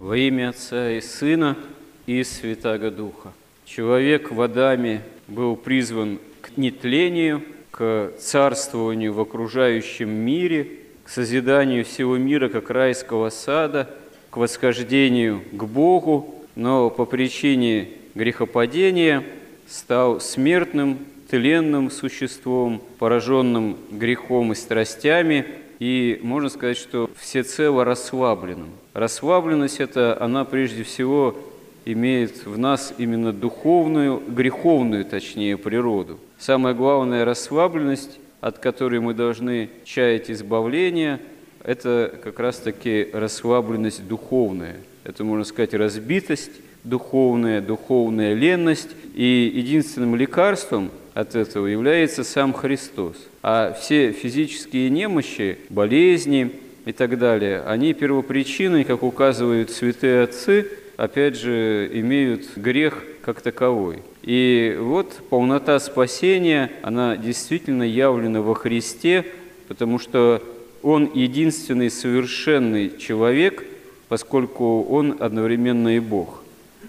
Во имя Отца и Сына и Святаго Духа. Человек в Адаме был призван к нетлению, к царствованию в окружающем мире, к созиданию всего мира как райского сада, к восхождению к Богу, но по причине грехопадения стал смертным, тленным существом, пораженным грехом и страстями, и можно сказать, что всецело расслабленным. Расслабленность это, она прежде всего имеет в нас именно духовную, греховную, точнее, природу. Самая главная расслабленность, от которой мы должны чаять избавления, это как раз-таки расслабленность духовная. Это, можно сказать, разбитость духовная, духовная ленность. И единственным лекарством от этого является сам Христос. А все физические немощи, болезни и так далее, они первопричиной, как указывают святые отцы, опять же, имеют грех как таковой. И вот полнота спасения, она действительно явлена во Христе, потому что Он единственный совершенный человек, поскольку Он одновременно и Бог.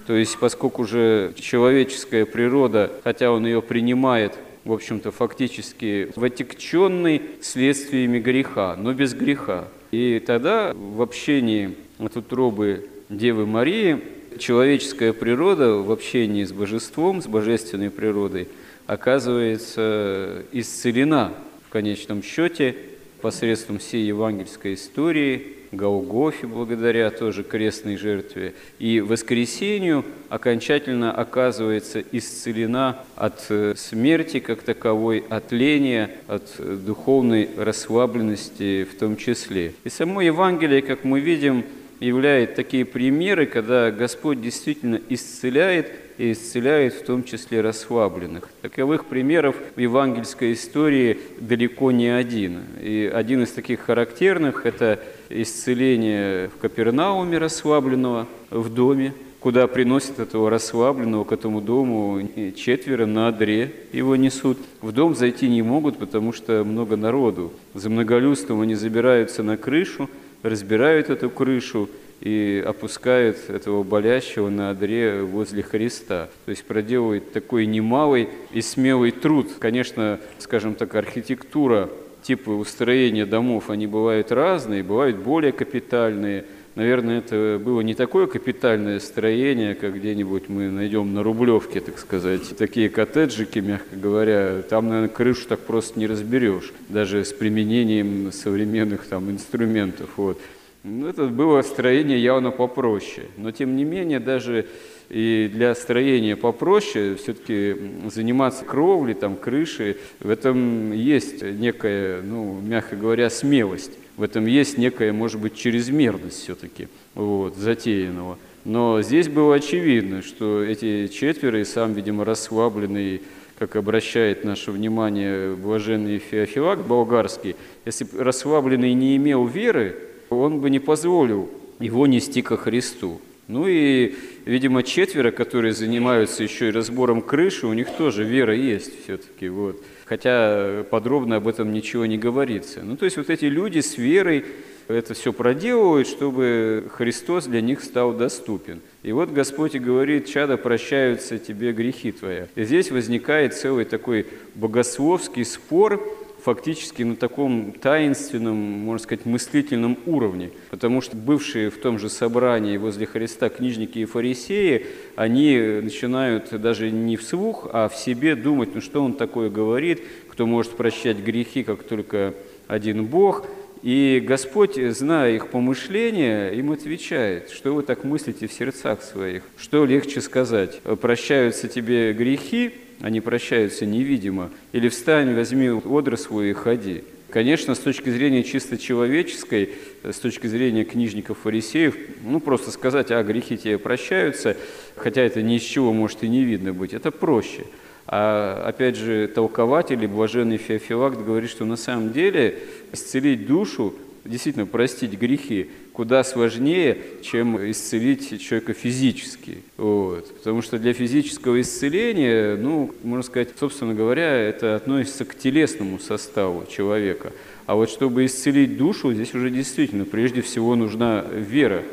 То есть, поскольку же человеческая природа, хотя он ее принимает, в общем-то, фактически в отягченный следствиями греха, но без греха. И тогда в общении от утробы Девы Марии человеческая природа в общении с божеством, с божественной природой, оказывается исцелена в конечном счете посредством всей евангельской истории, Голгофе благодаря тоже крестной жертве, и воскресению окончательно оказывается исцелена от э, смерти как таковой, от ления, от э, духовной расслабленности в том числе. И само Евангелие, как мы видим, являет такие примеры, когда Господь действительно исцеляет и исцеляет в том числе расслабленных. Таковых примеров в евангельской истории далеко не один. И один из таких характерных – это исцеление в Капернауме расслабленного в доме, куда приносят этого расслабленного к этому дому четверо на одре его несут. В дом зайти не могут, потому что много народу. За многолюдством они забираются на крышу, разбирают эту крышу и опускают этого болящего на одре возле Христа. То есть проделывает такой немалый и смелый труд. Конечно, скажем так, архитектура, типы устроения домов, они бывают разные, бывают более капитальные. Наверное, это было не такое капитальное строение, как где-нибудь мы найдем на Рублевке, так сказать. Такие коттеджики, мягко говоря, там, наверное, крышу так просто не разберешь, даже с применением современных там инструментов. Вот. Ну, это было строение явно попроще. Но, тем не менее, даже и для строения попроще все-таки заниматься кровлей, там, крышей, в этом есть некая, ну, мягко говоря, смелость. В этом есть некая, может быть, чрезмерность все-таки вот, затеянного. Но здесь было очевидно, что эти четверо, и сам, видимо, расслабленный, как обращает наше внимание блаженный Феофилак болгарский, если бы расслабленный не имел веры, он бы не позволил его нести ко Христу. Ну и, видимо, четверо, которые занимаются еще и разбором крыши, у них тоже вера есть все-таки. Вот. Хотя подробно об этом ничего не говорится. Ну, то есть вот эти люди с верой это все проделывают, чтобы Христос для них стал доступен. И вот Господь и говорит, чада, прощаются тебе грехи твои. И здесь возникает целый такой богословский спор, фактически на таком таинственном, можно сказать, мыслительном уровне. Потому что бывшие в том же собрании возле Христа книжники и фарисеи, они начинают даже не вслух, а в себе думать, ну что он такое говорит, кто может прощать грехи, как только один Бог. И Господь, зная их помышления, им отвечает, что вы так мыслите в сердцах своих, что легче сказать, прощаются тебе грехи, они прощаются невидимо. Или встань, возьми одр свой и ходи. Конечно, с точки зрения чисто человеческой, с точки зрения книжников фарисеев, ну просто сказать, а грехи тебе прощаются, хотя это ни из чего может и не видно быть, это проще. А опять же, толкователь, блаженный Феофилакт говорит, что на самом деле исцелить душу действительно простить грехи куда сложнее, чем исцелить человека физически. Вот. Потому что для физического исцеления, ну, можно сказать, собственно говоря, это относится к телесному составу человека. А вот чтобы исцелить душу, здесь уже действительно прежде всего нужна вера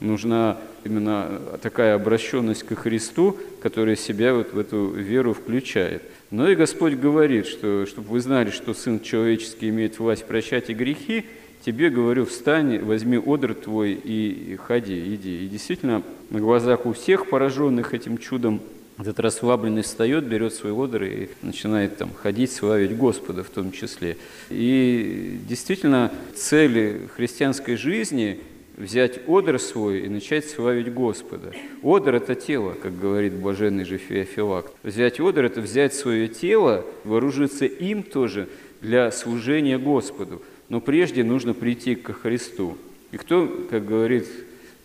нужна именно такая обращенность ко Христу, которая себя вот в эту веру включает. Но и Господь говорит, что чтобы вы знали, что Сын Человеческий имеет власть прощать и грехи, тебе, говорю, встань, возьми одр твой и ходи, иди. И действительно, на глазах у всех пораженных этим чудом этот расслабленный встает, берет свой одр и начинает там ходить, славить Господа в том числе. И действительно, цель христианской жизни – взять одр свой и начать славить Господа. Одр – это тело, как говорит блаженный же Феофилакт. Взять одр – это взять свое тело, вооружиться им тоже для служения Господу. Но прежде нужно прийти ко Христу. И кто, как говорит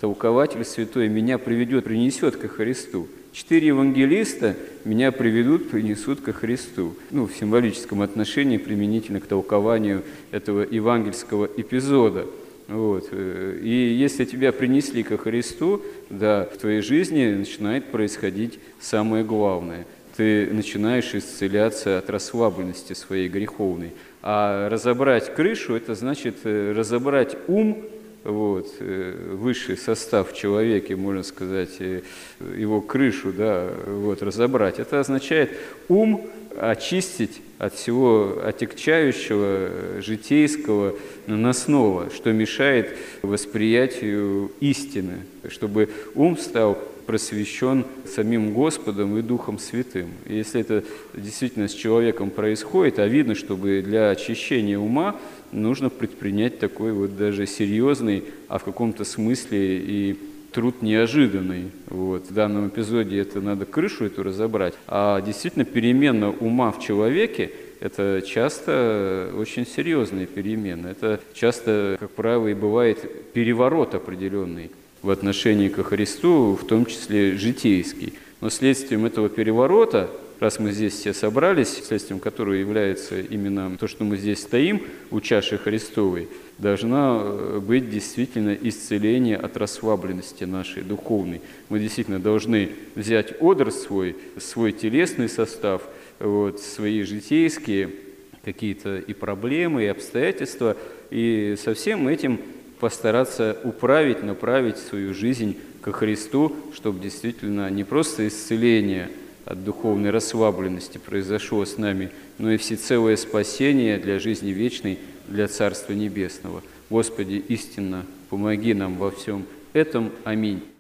толкователь святой, меня приведет, принесет ко Христу. Четыре евангелиста меня приведут, принесут ко Христу. Ну, в символическом отношении применительно к толкованию этого евангельского эпизода – вот. Э, и если тебя принесли ко Христу, да, в твоей жизни начинает происходить самое главное. Ты начинаешь исцеляться от расслабленности своей греховной. А разобрать крышу – это значит э, разобрать ум, вот, э, высший состав в человеке, можно сказать, его крышу, да, вот, разобрать. Это означает ум очистить от всего отягчающего, житейского, наносного, что мешает восприятию истины, чтобы ум стал просвещен самим Господом и Духом Святым. И если это действительно с человеком происходит, а видно, чтобы для очищения ума нужно предпринять такой вот даже серьезный, а в каком-то смысле и труд неожиданный. Вот. В данном эпизоде это надо крышу эту разобрать. А действительно перемена ума в человеке – это часто очень серьезные перемены. Это часто, как правило, и бывает переворот определенный в отношении ко Христу, в том числе житейский. Но следствием этого переворота раз мы здесь все собрались, следствием которого является именно то, что мы здесь стоим у чаши Христовой, должна э, быть действительно исцеление от расслабленности нашей духовной. Мы действительно должны взять одр свой, свой телесный состав, вот, свои житейские какие-то и проблемы, и обстоятельства, и со всем этим постараться управить, направить свою жизнь ко Христу, чтобы действительно не просто исцеление – от духовной расслабленности произошло с нами, но и всецелое спасение для жизни вечной, для Царства Небесного. Господи, истинно помоги нам во всем этом. Аминь.